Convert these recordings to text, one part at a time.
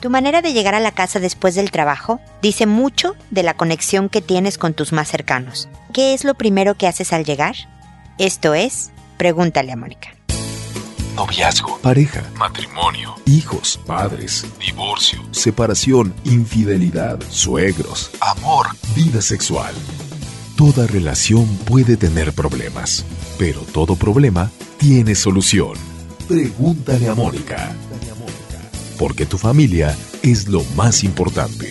Tu manera de llegar a la casa después del trabajo dice mucho de la conexión que tienes con tus más cercanos. ¿Qué es lo primero que haces al llegar? Esto es, pregúntale a Mónica. Noviazgo, pareja, matrimonio, hijos, padres, divorcio, separación, infidelidad, suegros, amor, vida sexual. Toda relación puede tener problemas, pero todo problema tiene solución. Pregúntale a Mónica porque tu familia es lo más importante.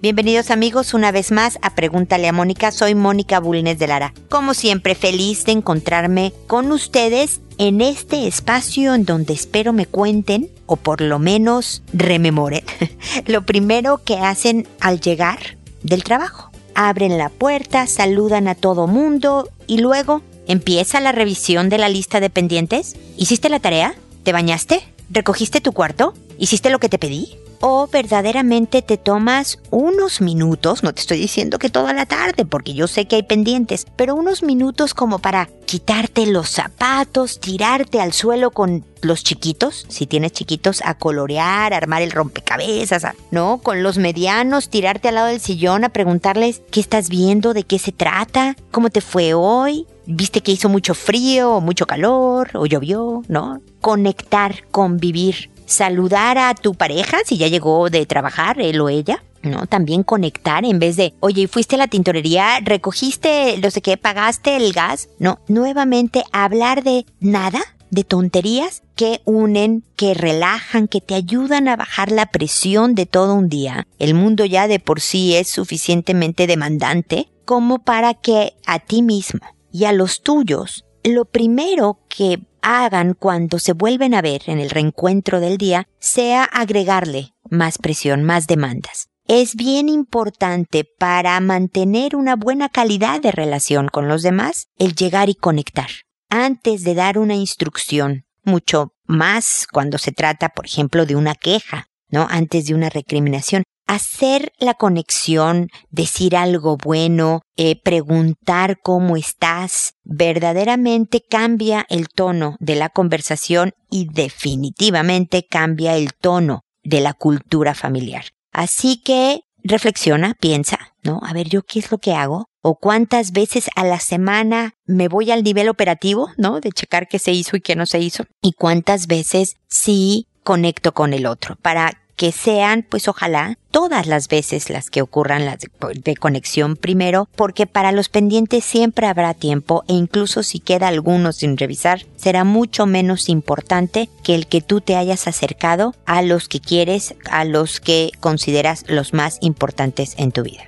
Bienvenidos amigos una vez más a Pregúntale a Mónica. Soy Mónica Bulnes de Lara. Como siempre, feliz de encontrarme con ustedes en este espacio en donde espero me cuenten o por lo menos rememoren lo primero que hacen al llegar del trabajo. Abren la puerta, saludan a todo mundo y luego empieza la revisión de la lista de pendientes. ¿Hiciste la tarea? ¿Te bañaste? ¿Recogiste tu cuarto? ¿Hiciste lo que te pedí? O verdaderamente te tomas unos minutos, no te estoy diciendo que toda la tarde, porque yo sé que hay pendientes, pero unos minutos como para quitarte los zapatos, tirarte al suelo con los chiquitos, si tienes chiquitos, a colorear, armar el rompecabezas, ¿no? Con los medianos, tirarte al lado del sillón a preguntarles qué estás viendo, de qué se trata, cómo te fue hoy, viste que hizo mucho frío o mucho calor o llovió, ¿no? Conectar, convivir saludar a tu pareja si ya llegó de trabajar, él o ella. ¿no? También conectar en vez de, oye, fuiste a la tintorería, recogiste, no sé qué, pagaste el gas. No, nuevamente hablar de nada, de tonterías que unen, que relajan, que te ayudan a bajar la presión de todo un día. El mundo ya de por sí es suficientemente demandante como para que a ti mismo y a los tuyos, lo primero que hagan cuando se vuelven a ver en el reencuentro del día sea agregarle más presión, más demandas. Es bien importante para mantener una buena calidad de relación con los demás el llegar y conectar. Antes de dar una instrucción, mucho más cuando se trata, por ejemplo, de una queja, ¿no? Antes de una recriminación, hacer la conexión, decir algo bueno, eh, preguntar cómo estás, verdaderamente cambia el tono de la conversación y definitivamente cambia el tono de la cultura familiar. Así que reflexiona, piensa, ¿no? A ver, yo qué es lo que hago o cuántas veces a la semana me voy al nivel operativo, ¿no? De checar qué se hizo y qué no se hizo y cuántas veces sí conecto con el otro para que sean, pues ojalá, todas las veces las que ocurran las de, conexión primero, porque para los pendientes siempre habrá tiempo e incluso si queda alguno sin revisar, será mucho menos importante que el que tú te hayas acercado a los que quieres, a los que consideras los más importantes en tu vida.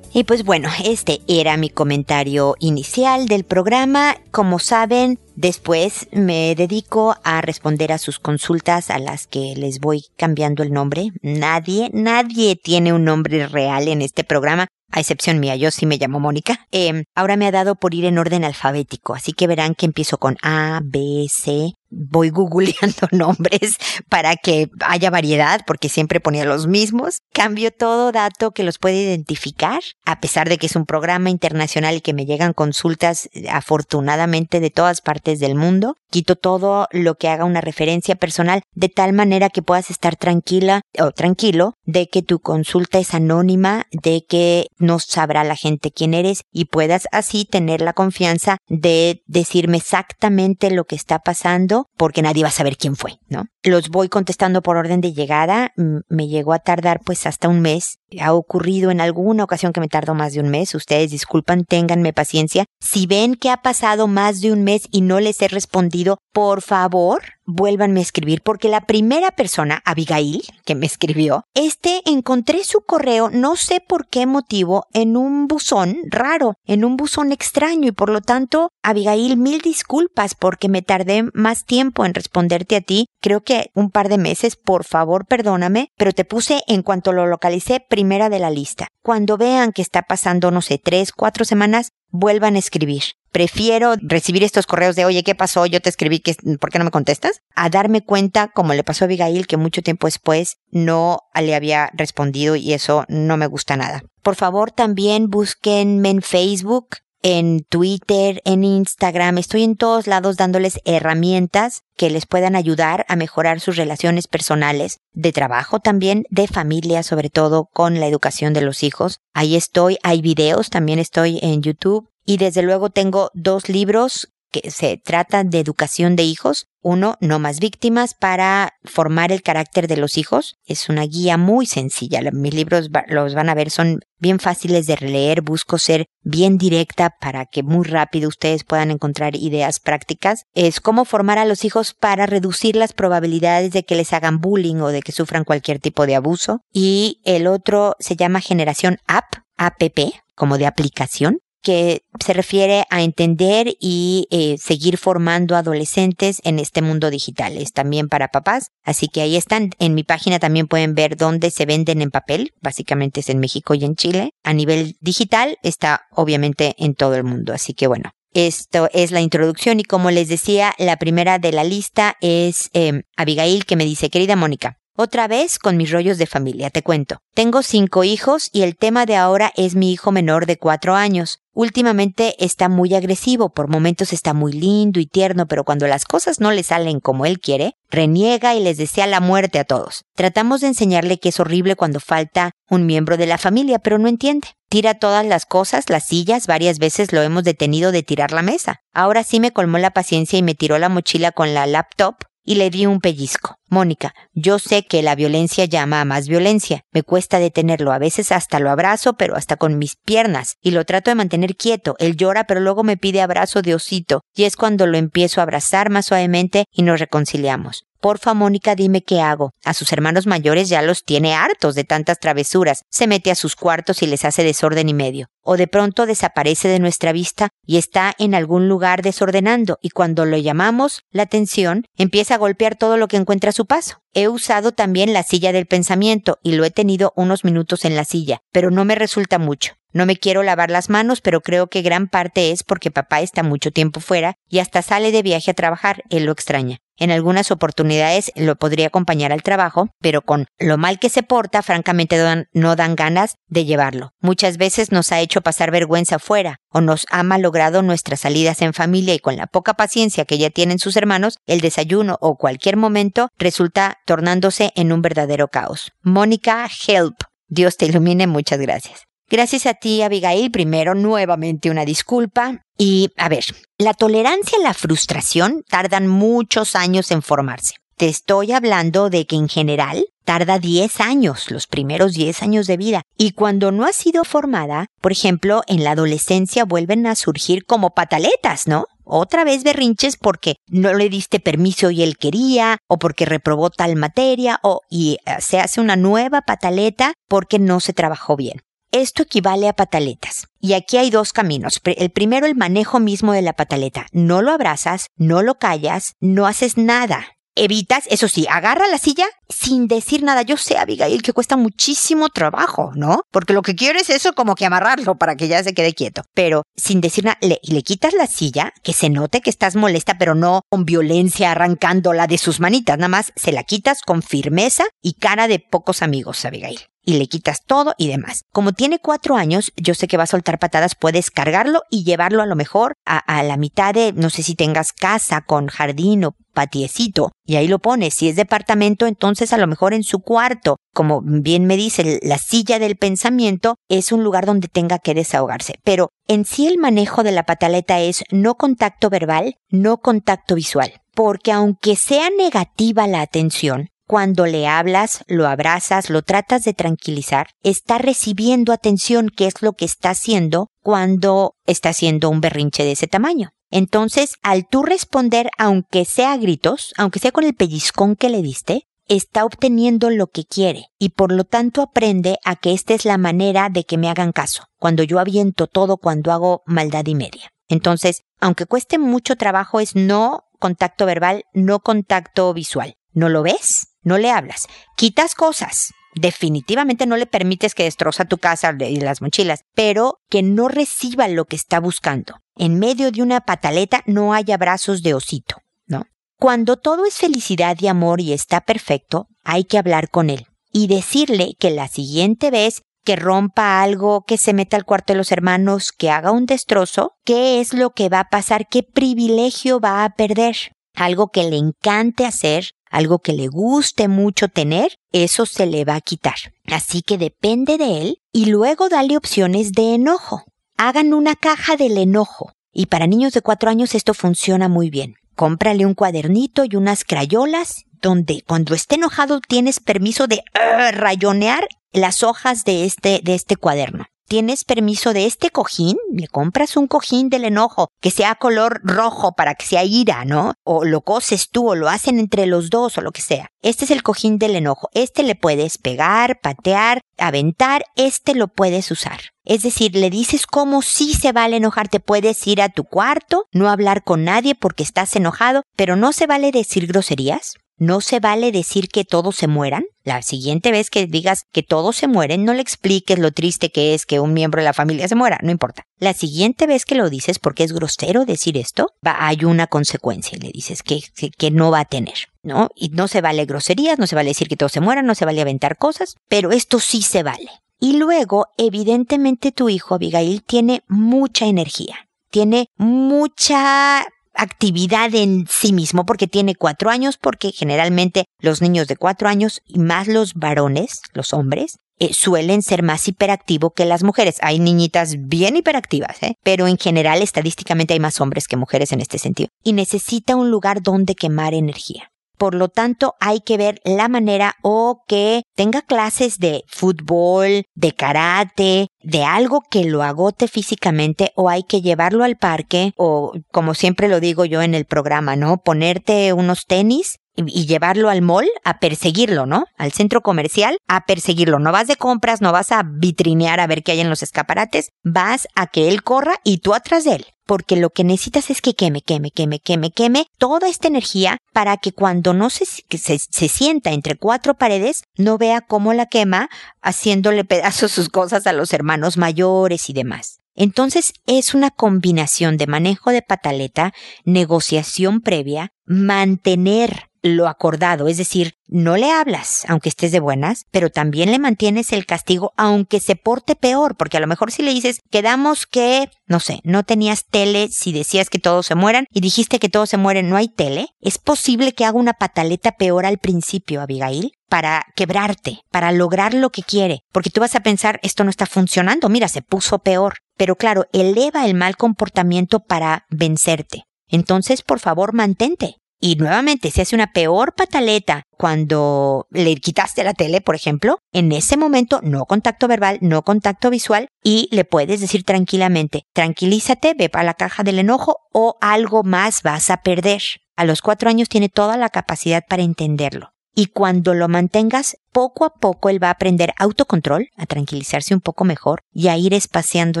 Y pues bueno, este era mi comentario inicial del programa. Como saben, después me dedico a responder a sus consultas a las que les voy cambiando el nombre. Nadie, nadie tiene un nombre real en este programa a excepción mía, yo sí me llamo Mónica. Em, ahora me ha dado por ir en orden alfabético, así que verán que empiezo con A, B, C, voy googleando nombres para que haya variedad, porque siempre ponía los mismos. Cambio todo dato que los puede identificar, a pesar de que es un programa internacional y que me llegan consultas afortunadamente de todas partes del mundo. Quito todo lo que haga una referencia personal de tal manera que puedas estar tranquila o tranquilo de que tu consulta es anónima, de que no sabrá la gente quién eres y puedas así tener la confianza de decirme exactamente lo que está pasando porque nadie va a saber quién fue, ¿no? Los voy contestando por orden de llegada, me llegó a tardar pues hasta un mes. Ha ocurrido en alguna ocasión que me tardó más de un mes, ustedes disculpan, ténganme paciencia. Si ven que ha pasado más de un mes y no les he respondido, por favor, vuélvanme a escribir porque la primera persona, Abigail, que me escribió, este encontré su correo, no sé por qué motivo, en un buzón raro, en un buzón extraño y por lo tanto, Abigail, mil disculpas porque me tardé más tiempo en responderte a ti, creo que un par de meses, por favor perdóname, pero te puse en cuanto lo localicé primera de la lista. Cuando vean que está pasando, no sé, tres, cuatro semanas, vuelvan a escribir prefiero recibir estos correos de, oye, ¿qué pasó? Yo te escribí, ¿por qué no me contestas? A darme cuenta, como le pasó a Abigail, que mucho tiempo después no le había respondido y eso no me gusta nada. Por favor, también búsquenme en Facebook, en Twitter, en Instagram. Estoy en todos lados dándoles herramientas que les puedan ayudar a mejorar sus relaciones personales, de trabajo también, de familia, sobre todo con la educación de los hijos. Ahí estoy, hay videos, también estoy en YouTube. Y desde luego tengo dos libros que se tratan de educación de hijos. Uno, no más víctimas para formar el carácter de los hijos. Es una guía muy sencilla. Mis libros los van a ver, son bien fáciles de releer. Busco ser bien directa para que muy rápido ustedes puedan encontrar ideas prácticas. Es cómo formar a los hijos para reducir las probabilidades de que les hagan bullying o de que sufran cualquier tipo de abuso. Y el otro se llama Generación App, APP, como de aplicación que se refiere a entender y eh, seguir formando adolescentes en este mundo digital. Es también para papás, así que ahí están. En mi página también pueden ver dónde se venden en papel, básicamente es en México y en Chile. A nivel digital está obviamente en todo el mundo, así que bueno. Esto es la introducción y como les decía, la primera de la lista es eh, Abigail que me dice, querida Mónica, otra vez con mis rollos de familia, te cuento. Tengo cinco hijos y el tema de ahora es mi hijo menor de cuatro años. Últimamente está muy agresivo, por momentos está muy lindo y tierno, pero cuando las cosas no le salen como él quiere, reniega y les desea la muerte a todos. Tratamos de enseñarle que es horrible cuando falta un miembro de la familia, pero no entiende. Tira todas las cosas, las sillas, varias veces lo hemos detenido de tirar la mesa. Ahora sí me colmó la paciencia y me tiró la mochila con la laptop y le di un pellizco. Mónica, yo sé que la violencia llama a más violencia. Me cuesta detenerlo. A veces hasta lo abrazo, pero hasta con mis piernas. Y lo trato de mantener quieto. Él llora, pero luego me pide abrazo de osito. Y es cuando lo empiezo a abrazar más suavemente y nos reconciliamos. Porfa, Mónica, dime qué hago. A sus hermanos mayores ya los tiene hartos de tantas travesuras. Se mete a sus cuartos y les hace desorden y medio. O de pronto desaparece de nuestra vista y está en algún lugar desordenando y cuando lo llamamos la atención empieza a golpear todo lo que encuentra a su paso. He usado también la silla del pensamiento y lo he tenido unos minutos en la silla, pero no me resulta mucho. No me quiero lavar las manos, pero creo que gran parte es porque papá está mucho tiempo fuera y hasta sale de viaje a trabajar, él lo extraña. En algunas oportunidades lo podría acompañar al trabajo, pero con lo mal que se porta, francamente no dan ganas de llevarlo. Muchas veces nos ha hecho pasar vergüenza fuera o nos ha malogrado nuestras salidas en familia y con la poca paciencia que ya tienen sus hermanos, el desayuno o cualquier momento resulta tornándose en un verdadero caos. Mónica, help. Dios te ilumine, muchas gracias. Gracias a ti, Abigail. Primero, nuevamente una disculpa. Y, a ver, la tolerancia y la frustración tardan muchos años en formarse. Te estoy hablando de que en general tarda 10 años, los primeros 10 años de vida. Y cuando no ha sido formada, por ejemplo, en la adolescencia vuelven a surgir como pataletas, ¿no? Otra vez berrinches porque no le diste permiso y él quería, o porque reprobó tal materia, o y eh, se hace una nueva pataleta porque no se trabajó bien. Esto equivale a pataletas. Y aquí hay dos caminos. El primero, el manejo mismo de la pataleta. No lo abrazas, no lo callas, no haces nada. Evitas, eso sí, agarra la silla sin decir nada. Yo sé, Abigail, que cuesta muchísimo trabajo, ¿no? Porque lo que quieres es eso como que amarrarlo para que ya se quede quieto. Pero sin decir nada, le, le quitas la silla, que se note que estás molesta, pero no con violencia arrancándola de sus manitas. Nada más se la quitas con firmeza y cara de pocos amigos, Abigail y le quitas todo y demás. Como tiene cuatro años, yo sé que va a soltar patadas, puedes cargarlo y llevarlo a lo mejor a, la mitad de, no sé si tengas casa con jardín o patiecito, y ahí lo pones. Si es departamento, entonces a lo mejor en su cuarto. Como bien me dice, la silla del pensamiento es un lugar donde tenga que desahogarse. Pero en sí el manejo de la pataleta es no contacto verbal, no contacto visual. Porque aunque sea negativa la atención, cuando le hablas, lo abrazas, lo tratas de tranquilizar, está recibiendo atención, que es lo que está haciendo cuando está haciendo un berrinche de ese tamaño. Entonces, al tú responder, aunque sea a gritos, aunque sea con el pellizcón que le diste, está obteniendo lo que quiere y por lo tanto aprende a que esta es la manera de que me hagan caso, cuando yo aviento todo, cuando hago maldad y media. Entonces, aunque cueste mucho trabajo, es no contacto verbal, no contacto visual. ¿No lo ves? No le hablas. Quitas cosas. Definitivamente no le permites que destroza tu casa y las mochilas, pero que no reciba lo que está buscando. en medio de una pataleta no haya brazos de osito, ¿no? Cuando todo es felicidad y amor y está perfecto, hay que hablar con él y decirle que la siguiente vez que rompa algo, que se meta al cuarto de los hermanos, que haga un destrozo, ¿qué es lo que va a pasar? ¿Qué privilegio va a perder? Algo que le encante hacer, algo que le guste mucho tener, eso se le va a quitar. Así que depende de él y luego dale opciones de enojo. Hagan una caja del enojo. Y para niños de cuatro años esto funciona muy bien. Cómprale un cuadernito y unas crayolas donde cuando esté enojado tienes permiso de uh, rayonear las hojas de este, de este cuaderno. Tienes permiso de este cojín, le compras un cojín del enojo que sea color rojo para que sea ira, ¿no? O lo coses tú o lo hacen entre los dos o lo que sea. Este es el cojín del enojo. Este le puedes pegar, patear, aventar, este lo puedes usar. Es decir, le dices cómo sí se vale enojar. Te puedes ir a tu cuarto, no hablar con nadie porque estás enojado, pero no se vale decir groserías. No se vale decir que todos se mueran. La siguiente vez que digas que todos se mueren, no le expliques lo triste que es que un miembro de la familia se muera, no importa. La siguiente vez que lo dices, porque es grosero decir esto, va, hay una consecuencia y le dices que, que, que no va a tener, ¿no? Y no se vale groserías, no se vale decir que todos se mueran, no se vale aventar cosas, pero esto sí se vale. Y luego, evidentemente tu hijo, Abigail, tiene mucha energía, tiene mucha actividad en sí mismo porque tiene cuatro años, porque generalmente los niños de cuatro años y más los varones, los hombres, eh, suelen ser más hiperactivos que las mujeres. Hay niñitas bien hiperactivas, ¿eh? pero en general estadísticamente hay más hombres que mujeres en este sentido. Y necesita un lugar donde quemar energía. Por lo tanto, hay que ver la manera o que tenga clases de fútbol, de karate, de algo que lo agote físicamente o hay que llevarlo al parque o, como siempre lo digo yo en el programa, ¿no? Ponerte unos tenis y llevarlo al mall a perseguirlo, ¿no? Al centro comercial a perseguirlo. No vas de compras, no vas a vitrinear a ver qué hay en los escaparates, vas a que él corra y tú atrás de él. Porque lo que necesitas es que queme, queme, queme, queme, queme toda esta energía para que cuando no se, se, se sienta entre cuatro paredes, no vea cómo la quema haciéndole pedazos sus cosas a los hermanos mayores y demás. Entonces es una combinación de manejo de pataleta, negociación previa, mantener lo acordado, es decir, no le hablas aunque estés de buenas, pero también le mantienes el castigo aunque se porte peor, porque a lo mejor si le dices, quedamos que, no sé, no tenías tele si decías que todos se mueran y dijiste que todos se mueren, no hay tele, es posible que haga una pataleta peor al principio, Abigail, para quebrarte, para lograr lo que quiere, porque tú vas a pensar, esto no está funcionando, mira, se puso peor. Pero claro, eleva el mal comportamiento para vencerte. Entonces, por favor, mantente. Y nuevamente, si hace una peor pataleta cuando le quitaste la tele, por ejemplo, en ese momento no contacto verbal, no contacto visual y le puedes decir tranquilamente, tranquilízate, ve para la caja del enojo o algo más vas a perder. A los cuatro años tiene toda la capacidad para entenderlo. Y cuando lo mantengas, poco a poco él va a aprender autocontrol, a tranquilizarse un poco mejor y a ir espaciando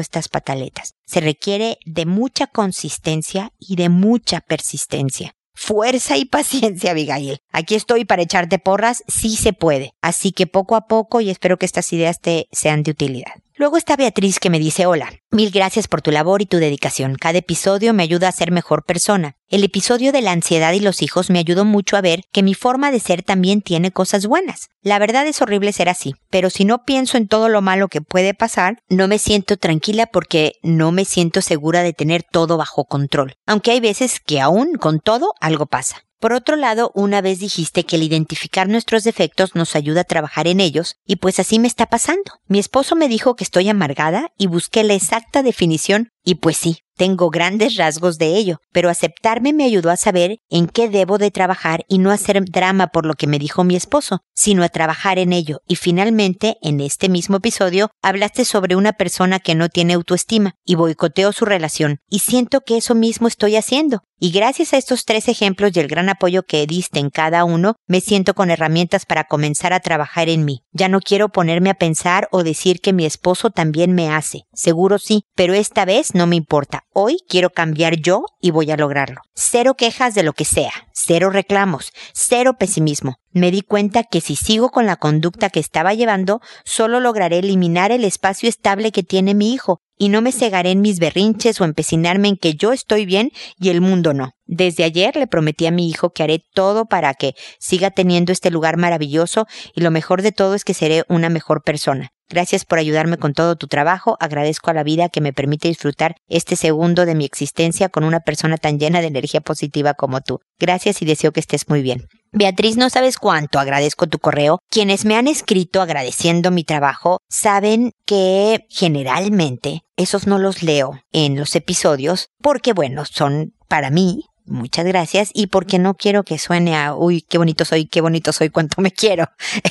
estas pataletas. Se requiere de mucha consistencia y de mucha persistencia. Fuerza y paciencia, Abigail. Aquí estoy para echarte porras, sí se puede. Así que poco a poco y espero que estas ideas te sean de utilidad. Luego está Beatriz que me dice hola. Mil gracias por tu labor y tu dedicación. Cada episodio me ayuda a ser mejor persona. El episodio de la ansiedad y los hijos me ayudó mucho a ver que mi forma de ser también tiene cosas buenas. La verdad es horrible ser así, pero si no pienso en todo lo malo que puede pasar, no me siento tranquila porque no me siento segura de tener todo bajo control. Aunque hay veces que aún con todo algo pasa. Por otro lado, una vez dijiste que el identificar nuestros defectos nos ayuda a trabajar en ellos, y pues así me está pasando. Mi esposo me dijo que estoy amargada y busqué la exacta definición, y pues sí, tengo grandes rasgos de ello, pero aceptarme me ayudó a saber en qué debo de trabajar y no hacer drama por lo que me dijo mi esposo, sino a trabajar en ello. Y finalmente, en este mismo episodio, hablaste sobre una persona que no tiene autoestima y boicoteó su relación, y siento que eso mismo estoy haciendo. Y gracias a estos tres ejemplos y el gran apoyo que diste en cada uno, me siento con herramientas para comenzar a trabajar en mí. Ya no quiero ponerme a pensar o decir que mi esposo también me hace. Seguro sí, pero esta vez no me importa. Hoy quiero cambiar yo y voy a lograrlo. Cero quejas de lo que sea, cero reclamos, cero pesimismo. Me di cuenta que si sigo con la conducta que estaba llevando, solo lograré eliminar el espacio estable que tiene mi hijo y no me cegaré en mis berrinches o empecinarme en que yo estoy bien y el mundo no. Desde ayer le prometí a mi hijo que haré todo para que siga teniendo este lugar maravilloso y lo mejor de todo es que seré una mejor persona. Gracias por ayudarme con todo tu trabajo. Agradezco a la vida que me permite disfrutar este segundo de mi existencia con una persona tan llena de energía positiva como tú. Gracias y deseo que estés muy bien. Beatriz, no sabes cuánto agradezco tu correo. Quienes me han escrito agradeciendo mi trabajo saben que generalmente esos no los leo en los episodios porque, bueno, son para mí Muchas gracias. Y porque no quiero que suene a, uy, qué bonito soy, qué bonito soy, cuánto me quiero.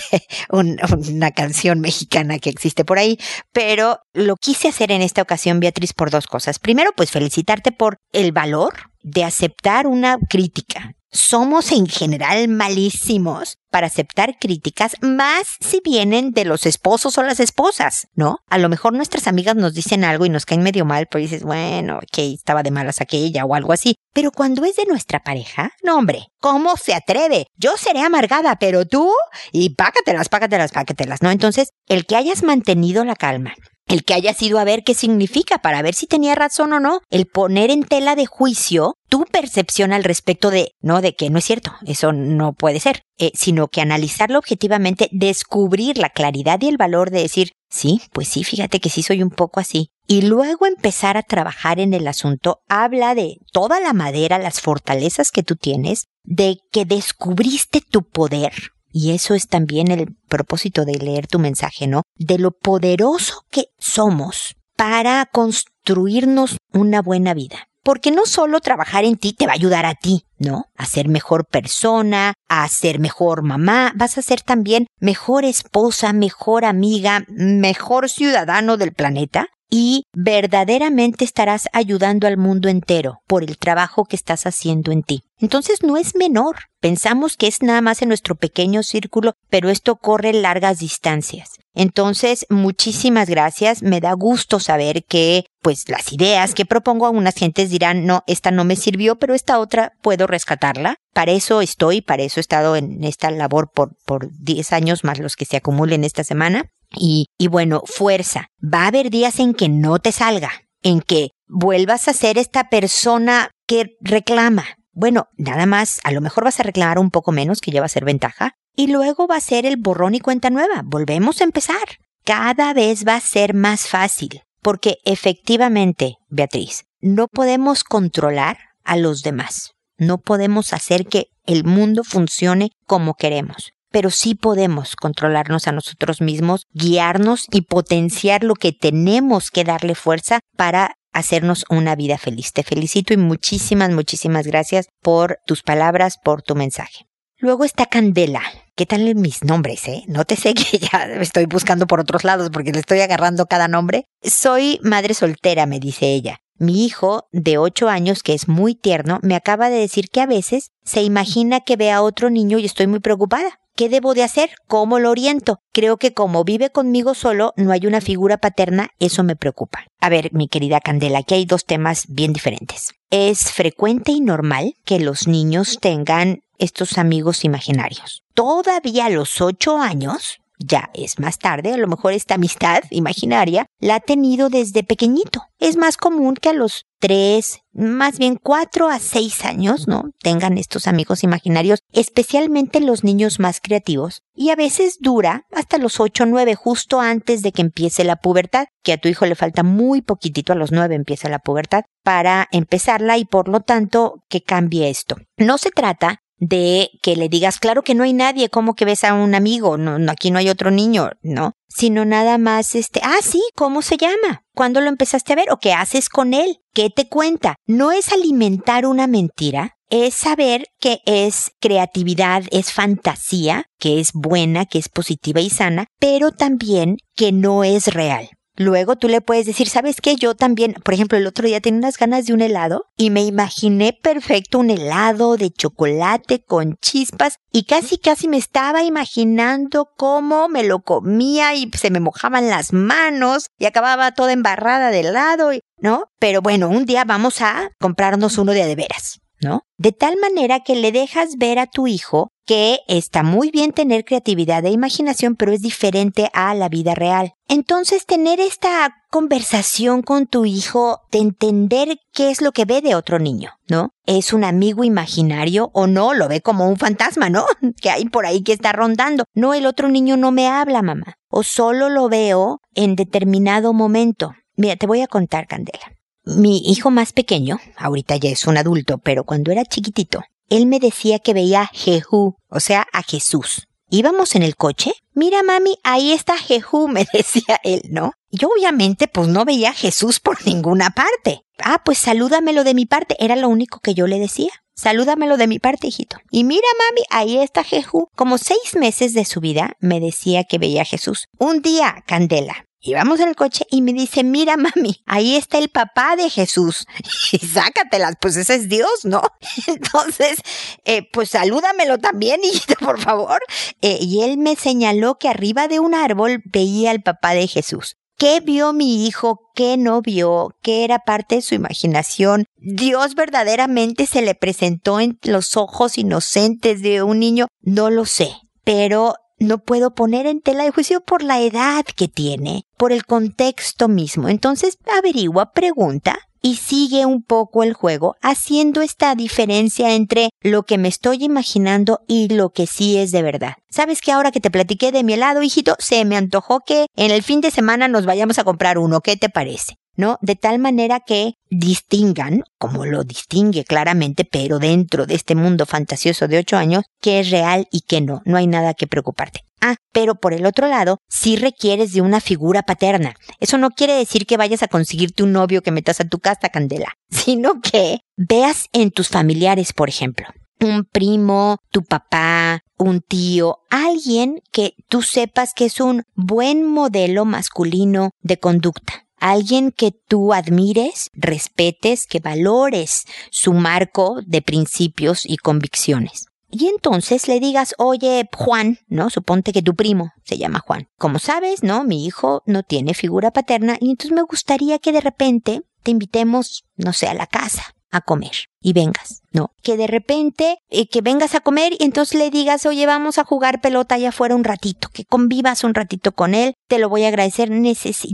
una canción mexicana que existe por ahí. Pero lo quise hacer en esta ocasión, Beatriz, por dos cosas. Primero, pues felicitarte por el valor de aceptar una crítica somos en general malísimos para aceptar críticas, más si vienen de los esposos o las esposas, ¿no? A lo mejor nuestras amigas nos dicen algo y nos caen medio mal, pero dices, bueno, que estaba de malas aquella o algo así. Pero cuando es de nuestra pareja, no hombre, ¿cómo se atreve? Yo seré amargada, pero tú, y pácatelas, pácatelas, pácatelas, ¿no? Entonces, el que hayas mantenido la calma, el que hayas ido a ver qué significa para ver si tenía razón o no, el poner en tela de juicio tu percepción al respecto de, no, de que no es cierto, eso no puede ser, eh, sino que analizarlo objetivamente, descubrir la claridad y el valor de decir, sí, pues sí, fíjate que sí soy un poco así, y luego empezar a trabajar en el asunto, habla de toda la madera, las fortalezas que tú tienes, de que descubriste tu poder, y eso es también el propósito de leer tu mensaje, ¿no? De lo poderoso que somos para construirnos una buena vida. Porque no solo trabajar en ti te va a ayudar a ti, ¿no? A ser mejor persona, a ser mejor mamá, vas a ser también mejor esposa, mejor amiga, mejor ciudadano del planeta y verdaderamente estarás ayudando al mundo entero por el trabajo que estás haciendo en ti. Entonces no es menor. Pensamos que es nada más en nuestro pequeño círculo, pero esto corre largas distancias. Entonces, muchísimas gracias. Me da gusto saber que, pues, las ideas que propongo a unas gentes dirán, no, esta no me sirvió, pero esta otra puedo rescatarla. Para eso estoy, para eso he estado en esta labor por, por 10 años más los que se acumulen esta semana. Y, y bueno, fuerza. Va a haber días en que no te salga, en que vuelvas a ser esta persona que reclama. Bueno, nada más, a lo mejor vas a reclamar un poco menos, que ya va a ser ventaja, y luego va a ser el borrón y cuenta nueva. Volvemos a empezar. Cada vez va a ser más fácil, porque efectivamente, Beatriz, no podemos controlar a los demás. No podemos hacer que el mundo funcione como queremos pero sí podemos controlarnos a nosotros mismos, guiarnos y potenciar lo que tenemos que darle fuerza para hacernos una vida feliz. Te felicito y muchísimas, muchísimas gracias por tus palabras, por tu mensaje. Luego está Candela. ¿Qué tal mis nombres, eh? No te sé que ya estoy buscando por otros lados porque le estoy agarrando cada nombre. Soy madre soltera, me dice ella. Mi hijo, de ocho años, que es muy tierno, me acaba de decir que a veces se imagina que ve a otro niño y estoy muy preocupada. ¿Qué debo de hacer? ¿Cómo lo oriento? Creo que como vive conmigo solo, no hay una figura paterna, eso me preocupa. A ver, mi querida Candela, aquí hay dos temas bien diferentes. Es frecuente y normal que los niños tengan estos amigos imaginarios. Todavía a los ocho años, ya es más tarde, a lo mejor esta amistad imaginaria la ha tenido desde pequeñito. Es más común que a los tres, más bien cuatro a seis años, ¿no? Tengan estos amigos imaginarios, especialmente los niños más creativos. Y a veces dura hasta los ocho, nueve, justo antes de que empiece la pubertad, que a tu hijo le falta muy poquitito, a los nueve empieza la pubertad, para empezarla y por lo tanto que cambie esto. No se trata de que le digas, claro que no hay nadie, como que ves a un amigo, no, no, aquí no hay otro niño, ¿no? Sino nada más este, ah, sí, ¿cómo se llama? ¿Cuándo lo empezaste a ver? ¿O qué haces con él? ¿Qué te cuenta? No es alimentar una mentira, es saber que es creatividad, es fantasía, que es buena, que es positiva y sana, pero también que no es real. Luego tú le puedes decir, ¿sabes qué? Yo también, por ejemplo, el otro día tenía unas ganas de un helado y me imaginé perfecto un helado de chocolate con chispas y casi casi me estaba imaginando cómo me lo comía y se me mojaban las manos y acababa toda embarrada de helado, ¿no? Pero bueno, un día vamos a comprarnos uno de de veras. ¿No? De tal manera que le dejas ver a tu hijo que está muy bien tener creatividad e imaginación, pero es diferente a la vida real. Entonces, tener esta conversación con tu hijo de entender qué es lo que ve de otro niño, ¿no? ¿Es un amigo imaginario o no? Lo ve como un fantasma, ¿no? Que hay por ahí que está rondando. No, el otro niño no me habla, mamá. O solo lo veo en determinado momento. Mira, te voy a contar, Candela. Mi hijo más pequeño, ahorita ya es un adulto, pero cuando era chiquitito, él me decía que veía a Jehú, o sea, a Jesús. Íbamos en el coche. Mira, mami, ahí está Jehú, me decía él, ¿no? Yo obviamente pues no veía a Jesús por ninguna parte. Ah, pues salúdamelo de mi parte, era lo único que yo le decía. Salúdamelo de mi parte, hijito. Y mira, mami, ahí está Jehú. Como seis meses de su vida me decía que veía a Jesús. Un día, Candela, Íbamos en el coche y me dice, mira mami, ahí está el papá de Jesús. Y sácatelas, pues ese es Dios, ¿no? Entonces, eh, pues salúdamelo también, hijito, por favor. Eh, y él me señaló que arriba de un árbol veía al papá de Jesús. ¿Qué vio mi hijo? ¿Qué no vio? ¿Qué era parte de su imaginación? ¿Dios verdaderamente se le presentó en los ojos inocentes de un niño? No lo sé. Pero no puedo poner en tela de juicio por la edad que tiene, por el contexto mismo. Entonces averigua, pregunta y sigue un poco el juego haciendo esta diferencia entre lo que me estoy imaginando y lo que sí es de verdad. ¿Sabes que ahora que te platiqué de mi helado, hijito, se me antojó que en el fin de semana nos vayamos a comprar uno? ¿Qué te parece? ¿No? De tal manera que distingan, como lo distingue claramente, pero dentro de este mundo fantasioso de ocho años, qué es real y qué no. No hay nada que preocuparte. Ah, pero por el otro lado, sí requieres de una figura paterna. Eso no quiere decir que vayas a conseguirte un novio que metas a tu casa, Candela, sino que veas en tus familiares, por ejemplo, un primo, tu papá, un tío, alguien que tú sepas que es un buen modelo masculino de conducta alguien que tú admires, respetes, que valores su marco de principios y convicciones. Y entonces le digas, oye, Juan, ¿no? Suponte que tu primo se llama Juan. Como sabes, ¿no? Mi hijo no tiene figura paterna y entonces me gustaría que de repente te invitemos, no sé, a la casa a comer y vengas, ¿no? Que de repente, eh, que vengas a comer y entonces le digas, oye, vamos a jugar pelota allá afuera un ratito, que convivas un ratito con él, te lo voy a agradecer,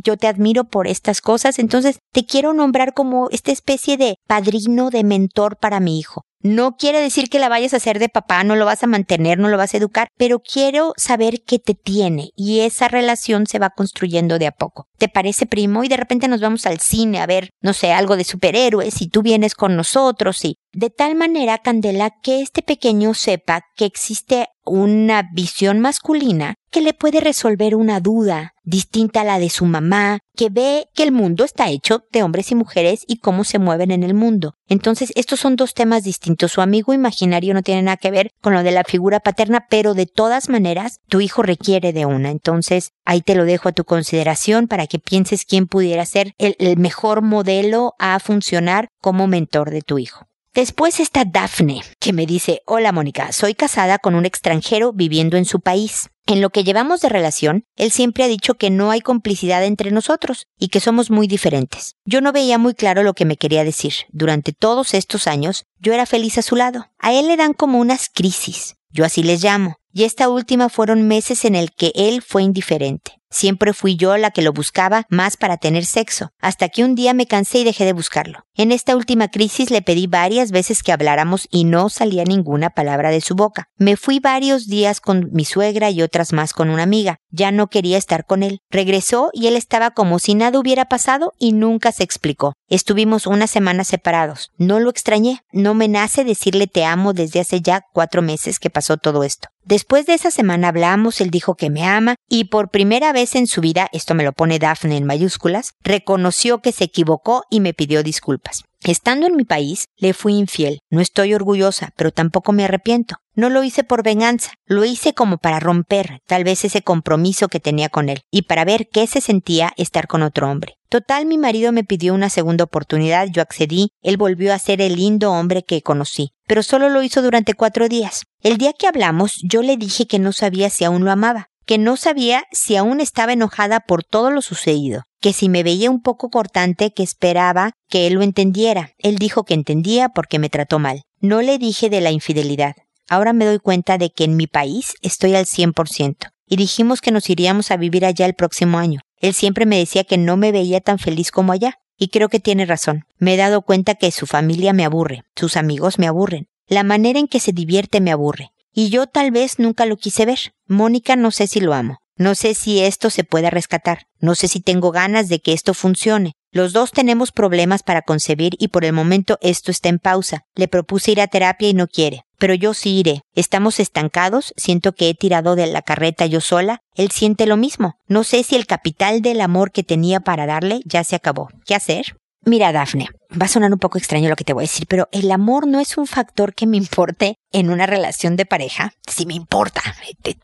yo te admiro por estas cosas, entonces te quiero nombrar como esta especie de padrino, de mentor para mi hijo. No quiere decir que la vayas a hacer de papá, no lo vas a mantener, no lo vas a educar, pero quiero saber qué te tiene y esa relación se va construyendo de a poco. ¿Te parece primo? Y de repente nos vamos al cine a ver, no sé, algo de superhéroes y tú vienes con nosotros y de tal manera, Candela, que este pequeño sepa que existe una visión masculina que le puede resolver una duda distinta a la de su mamá, que ve que el mundo está hecho de hombres y mujeres y cómo se mueven en el mundo. Entonces, estos son dos temas distintos. Su amigo imaginario no tiene nada que ver con lo de la figura paterna, pero de todas maneras, tu hijo requiere de una. Entonces, ahí te lo dejo a tu consideración para que pienses quién pudiera ser el, el mejor modelo a funcionar como mentor de tu hijo. Después está Daphne, que me dice, hola Mónica, soy casada con un extranjero viviendo en su país. En lo que llevamos de relación, él siempre ha dicho que no hay complicidad entre nosotros y que somos muy diferentes. Yo no veía muy claro lo que me quería decir. Durante todos estos años, yo era feliz a su lado. A él le dan como unas crisis. Yo así les llamo. Y esta última fueron meses en el que él fue indiferente. Siempre fui yo la que lo buscaba más para tener sexo, hasta que un día me cansé y dejé de buscarlo. En esta última crisis le pedí varias veces que habláramos y no salía ninguna palabra de su boca. Me fui varios días con mi suegra y otras más con una amiga. Ya no quería estar con él. Regresó y él estaba como si nada hubiera pasado y nunca se explicó. Estuvimos una semana separados. No lo extrañé. No me nace decirle te amo desde hace ya cuatro meses que pasó todo esto. Después de esa semana hablamos, él dijo que me ama y por primera vez en su vida, esto me lo pone Daphne en mayúsculas, reconoció que se equivocó y me pidió disculpas. Estando en mi país, le fui infiel. No estoy orgullosa, pero tampoco me arrepiento. No lo hice por venganza, lo hice como para romper tal vez ese compromiso que tenía con él y para ver qué se sentía estar con otro hombre. Total, mi marido me pidió una segunda oportunidad, yo accedí, él volvió a ser el lindo hombre que conocí, pero solo lo hizo durante cuatro días. El día que hablamos, yo le dije que no sabía si aún lo amaba, que no sabía si aún estaba enojada por todo lo sucedido, que si me veía un poco cortante, que esperaba que él lo entendiera. Él dijo que entendía porque me trató mal. No le dije de la infidelidad. Ahora me doy cuenta de que en mi país estoy al 100%. Y dijimos que nos iríamos a vivir allá el próximo año. Él siempre me decía que no me veía tan feliz como allá. Y creo que tiene razón. Me he dado cuenta que su familia me aburre, sus amigos me aburren, la manera en que se divierte me aburre. Y yo tal vez nunca lo quise ver. Mónica no sé si lo amo. No sé si esto se puede rescatar. No sé si tengo ganas de que esto funcione. Los dos tenemos problemas para concebir y por el momento esto está en pausa. Le propuse ir a terapia y no quiere. Pero yo sí iré. Estamos estancados, siento que he tirado de la carreta yo sola. Él siente lo mismo. No sé si el capital del amor que tenía para darle ya se acabó. ¿Qué hacer? Mira, Dafne, va a sonar un poco extraño lo que te voy a decir, pero el amor no es un factor que me importe en una relación de pareja. Sí me importa,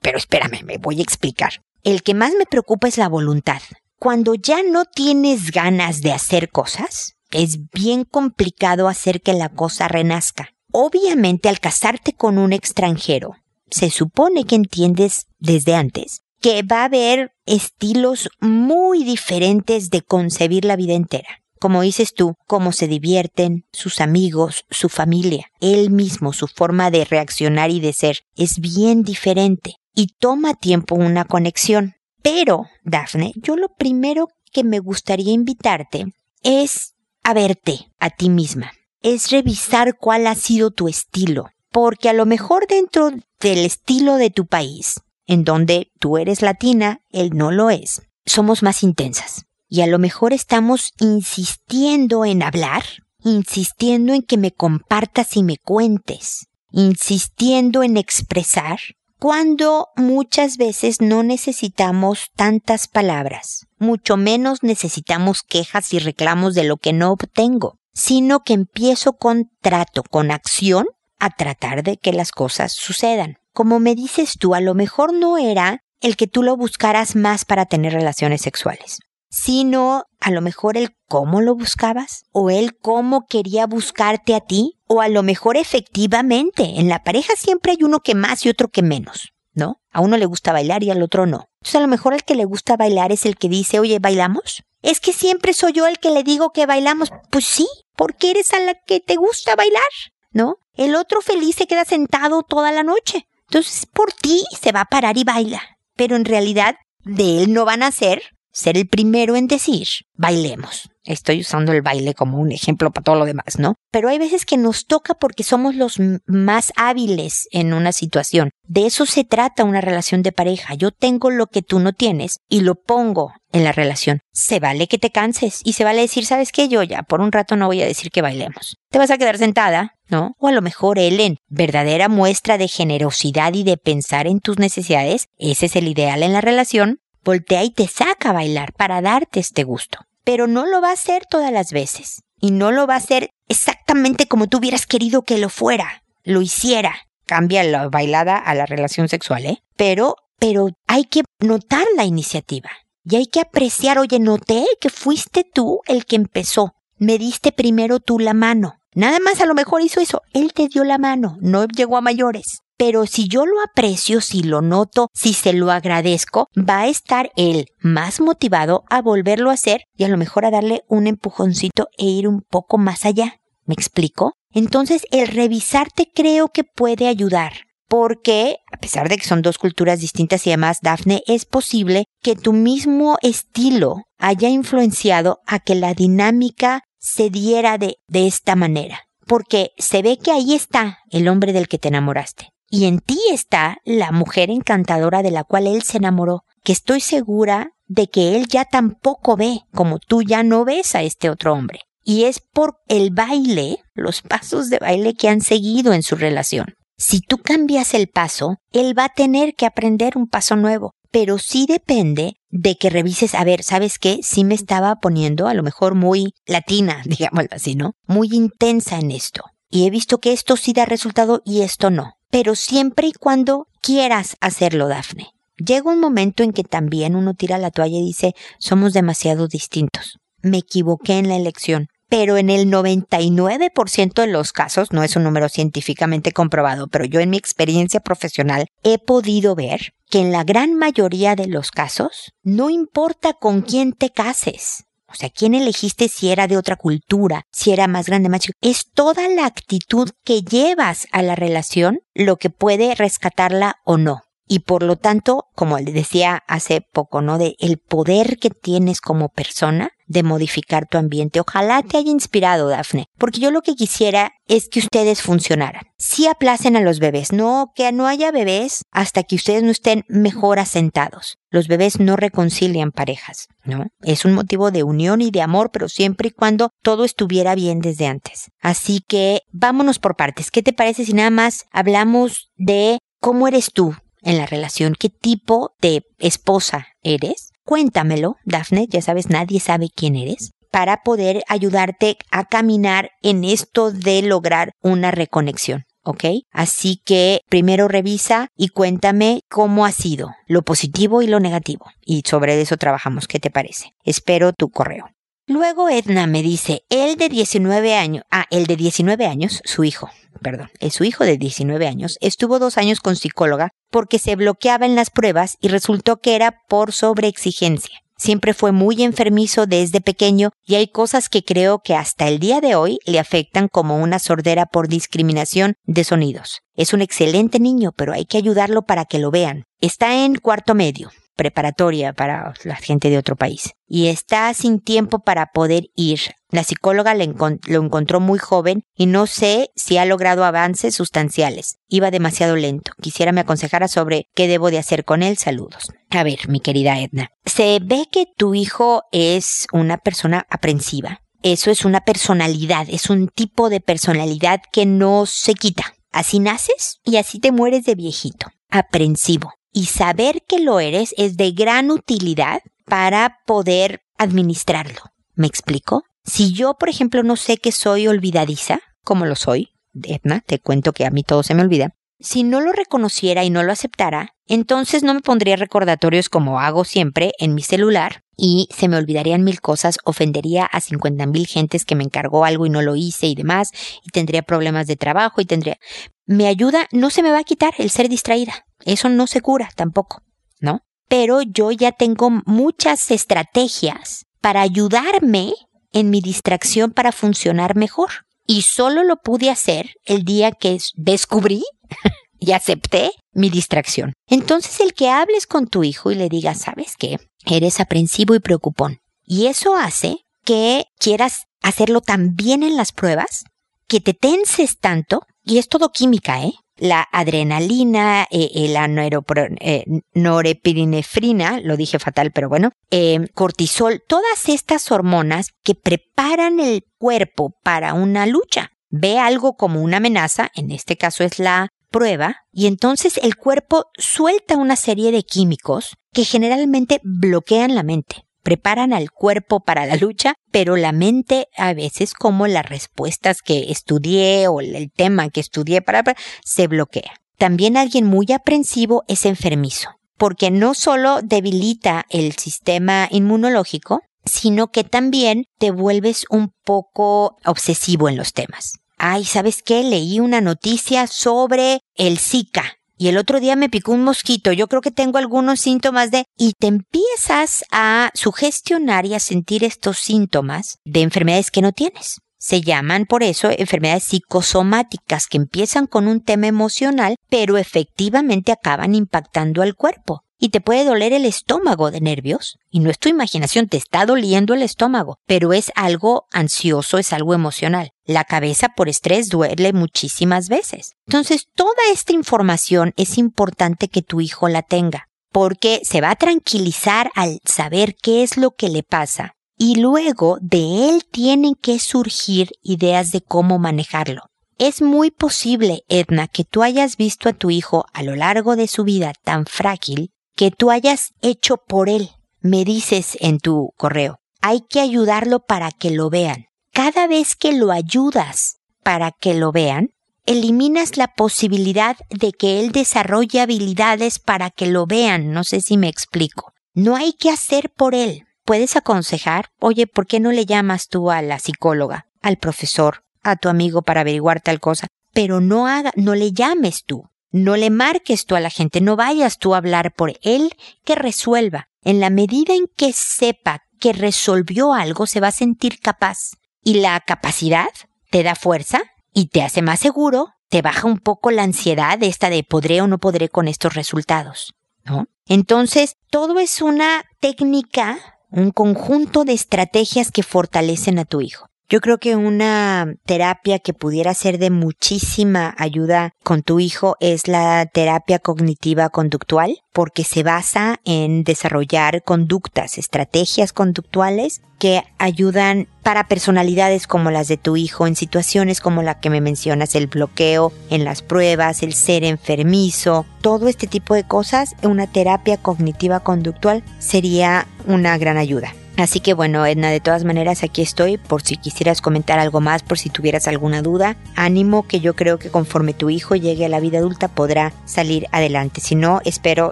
pero espérame, me voy a explicar. El que más me preocupa es la voluntad. Cuando ya no tienes ganas de hacer cosas, es bien complicado hacer que la cosa renazca. Obviamente al casarte con un extranjero, se supone que entiendes desde antes que va a haber estilos muy diferentes de concebir la vida entera como dices tú, cómo se divierten, sus amigos, su familia, él mismo, su forma de reaccionar y de ser, es bien diferente y toma tiempo una conexión. Pero, Daphne, yo lo primero que me gustaría invitarte es a verte a ti misma, es revisar cuál ha sido tu estilo, porque a lo mejor dentro del estilo de tu país, en donde tú eres latina, él no lo es, somos más intensas y a lo mejor estamos insistiendo en hablar, insistiendo en que me compartas y me cuentes, insistiendo en expresar, cuando muchas veces no necesitamos tantas palabras, mucho menos necesitamos quejas y reclamos de lo que no obtengo, sino que empiezo con trato, con acción, a tratar de que las cosas sucedan. Como me dices tú, a lo mejor no era el que tú lo buscaras más para tener relaciones sexuales sino a lo mejor el cómo lo buscabas o el cómo quería buscarte a ti o a lo mejor efectivamente en la pareja siempre hay uno que más y otro que menos, ¿no? A uno le gusta bailar y al otro no. Entonces a lo mejor el que le gusta bailar es el que dice, oye, ¿bailamos? Es que siempre soy yo el que le digo que bailamos. Pues sí, porque eres a la que te gusta bailar, ¿no? El otro feliz se queda sentado toda la noche. Entonces por ti se va a parar y baila. Pero en realidad de él no van a ser ser el primero en decir, bailemos. Estoy usando el baile como un ejemplo para todo lo demás, ¿no? Pero hay veces que nos toca porque somos los más hábiles en una situación. De eso se trata una relación de pareja. Yo tengo lo que tú no tienes y lo pongo en la relación. Se vale que te canses y se vale decir, ¿sabes qué? Yo ya por un rato no voy a decir que bailemos. Te vas a quedar sentada, ¿no? O a lo mejor él en verdadera muestra de generosidad y de pensar en tus necesidades, ese es el ideal en la relación, voltea y te saca a bailar para darte este gusto. Pero no lo va a hacer todas las veces. Y no lo va a hacer exactamente como tú hubieras querido que lo fuera, lo hiciera. Cambia la bailada a la relación sexual, ¿eh? Pero, pero hay que notar la iniciativa. Y hay que apreciar, oye, noté que fuiste tú el que empezó. Me diste primero tú la mano. Nada más a lo mejor hizo eso. Él te dio la mano, no llegó a mayores. Pero si yo lo aprecio, si lo noto, si se lo agradezco, va a estar él más motivado a volverlo a hacer y a lo mejor a darle un empujoncito e ir un poco más allá. ¿Me explico? Entonces el revisarte creo que puede ayudar. Porque, a pesar de que son dos culturas distintas y además, Dafne, es posible que tu mismo estilo haya influenciado a que la dinámica se diera de, de esta manera. Porque se ve que ahí está el hombre del que te enamoraste. Y en ti está la mujer encantadora de la cual él se enamoró, que estoy segura de que él ya tampoco ve como tú ya no ves a este otro hombre. Y es por el baile, los pasos de baile que han seguido en su relación. Si tú cambias el paso, él va a tener que aprender un paso nuevo. Pero sí depende de que revises, a ver, ¿sabes qué? Sí me estaba poniendo a lo mejor muy latina, digámoslo así, ¿no? Muy intensa en esto. Y he visto que esto sí da resultado y esto no pero siempre y cuando quieras hacerlo, Dafne. Llega un momento en que también uno tira la toalla y dice, somos demasiado distintos. Me equivoqué en la elección. Pero en el 99% de los casos, no es un número científicamente comprobado, pero yo en mi experiencia profesional he podido ver que en la gran mayoría de los casos, no importa con quién te cases, o sea, quién elegiste si era de otra cultura, si era más grande, más chico. Es toda la actitud que llevas a la relación lo que puede rescatarla o no y por lo tanto, como le decía hace poco, ¿no? De el poder que tienes como persona de modificar tu ambiente. Ojalá te haya inspirado, Dafne, porque yo lo que quisiera es que ustedes funcionaran. Sí aplacen a los bebés, no que no haya bebés hasta que ustedes no estén mejor asentados. Los bebés no reconcilian parejas, ¿no? Es un motivo de unión y de amor, pero siempre y cuando todo estuviera bien desde antes. Así que vámonos por partes. ¿Qué te parece si nada más hablamos de cómo eres tú? En la relación, qué tipo de esposa eres. Cuéntamelo, Dafne, ya sabes, nadie sabe quién eres, para poder ayudarte a caminar en esto de lograr una reconexión. ¿ok? Así que primero revisa y cuéntame cómo ha sido, lo positivo y lo negativo. Y sobre eso trabajamos, ¿qué te parece? Espero tu correo. Luego Edna me dice, el de 19 años, ah, el de 19 años, su hijo, perdón, es su hijo de 19 años, estuvo dos años con psicóloga porque se bloqueaba en las pruebas y resultó que era por sobreexigencia. Siempre fue muy enfermizo desde pequeño y hay cosas que creo que hasta el día de hoy le afectan como una sordera por discriminación de sonidos. Es un excelente niño, pero hay que ayudarlo para que lo vean. Está en cuarto medio preparatoria para la gente de otro país. Y está sin tiempo para poder ir. La psicóloga lo encontró muy joven y no sé si ha logrado avances sustanciales. Iba demasiado lento. Quisiera me aconsejara sobre qué debo de hacer con él. Saludos. A ver, mi querida Edna. Se ve que tu hijo es una persona aprensiva. Eso es una personalidad, es un tipo de personalidad que no se quita. Así naces y así te mueres de viejito. Aprensivo y saber que lo eres es de gran utilidad para poder administrarlo. ¿Me explico? Si yo, por ejemplo, no sé que soy olvidadiza, como lo soy, Edna, te cuento que a mí todo se me olvida, si no lo reconociera y no lo aceptara, entonces no me pondría recordatorios como hago siempre en mi celular y se me olvidarían mil cosas, ofendería a 50 mil gentes que me encargó algo y no lo hice y demás, y tendría problemas de trabajo y tendría... Me ayuda, no se me va a quitar el ser distraída. Eso no se cura tampoco, ¿no? Pero yo ya tengo muchas estrategias para ayudarme en mi distracción para funcionar mejor. Y solo lo pude hacer el día que descubrí y acepté mi distracción. Entonces el que hables con tu hijo y le digas, ¿sabes qué? Eres aprensivo y preocupón. Y eso hace que quieras hacerlo tan bien en las pruebas, que te tenses tanto, y es todo química, ¿eh? La adrenalina, eh, la eh, norepinefrina, lo dije fatal, pero bueno, eh, cortisol, todas estas hormonas que preparan el cuerpo para una lucha. Ve algo como una amenaza, en este caso es la prueba, y entonces el cuerpo suelta una serie de químicos que generalmente bloquean la mente preparan al cuerpo para la lucha, pero la mente a veces como las respuestas que estudié o el tema que estudié para, se bloquea. También alguien muy aprensivo es enfermizo, porque no solo debilita el sistema inmunológico, sino que también te vuelves un poco obsesivo en los temas. Ay, ¿sabes qué? Leí una noticia sobre el Zika y el otro día me picó un mosquito, yo creo que tengo algunos síntomas de... y te empiezas a sugestionar y a sentir estos síntomas de enfermedades que no tienes. Se llaman por eso enfermedades psicosomáticas que empiezan con un tema emocional, pero efectivamente acaban impactando al cuerpo y te puede doler el estómago de nervios. Y no es tu imaginación, te está doliendo el estómago, pero es algo ansioso, es algo emocional. La cabeza por estrés duele muchísimas veces. Entonces, toda esta información es importante que tu hijo la tenga, porque se va a tranquilizar al saber qué es lo que le pasa. Y luego de él tienen que surgir ideas de cómo manejarlo. Es muy posible, Edna, que tú hayas visto a tu hijo a lo largo de su vida tan frágil que tú hayas hecho por él. Me dices en tu correo, hay que ayudarlo para que lo vean. Cada vez que lo ayudas para que lo vean, eliminas la posibilidad de que él desarrolle habilidades para que lo vean. No sé si me explico. No hay que hacer por él. Puedes aconsejar, oye, ¿por qué no le llamas tú a la psicóloga, al profesor, a tu amigo para averiguar tal cosa? Pero no haga, no le llames tú. No le marques tú a la gente, no vayas tú a hablar por él, que resuelva. En la medida en que sepa que resolvió algo, se va a sentir capaz. Y la capacidad te da fuerza y te hace más seguro, te baja un poco la ansiedad esta de podré o no podré con estos resultados, ¿no? Entonces, todo es una técnica, un conjunto de estrategias que fortalecen a tu hijo. Yo creo que una terapia que pudiera ser de muchísima ayuda con tu hijo es la terapia cognitiva conductual, porque se basa en desarrollar conductas, estrategias conductuales que ayudan para personalidades como las de tu hijo, en situaciones como la que me mencionas, el bloqueo en las pruebas, el ser enfermizo, todo este tipo de cosas, una terapia cognitiva conductual sería una gran ayuda. Así que bueno, Edna, de todas maneras aquí estoy por si quisieras comentar algo más, por si tuvieras alguna duda. Ánimo que yo creo que conforme tu hijo llegue a la vida adulta podrá salir adelante. Si no, espero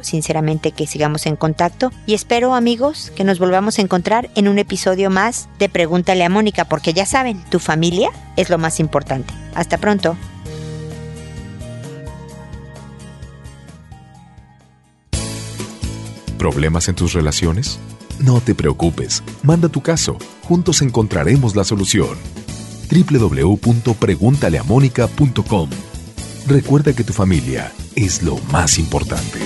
sinceramente que sigamos en contacto y espero amigos que nos volvamos a encontrar en un episodio más de Pregúntale a Mónica porque ya saben, tu familia es lo más importante. Hasta pronto. ¿Problemas en tus relaciones? No te preocupes, manda tu caso, juntos encontraremos la solución. www.preguntaleamónica.com Recuerda que tu familia es lo más importante.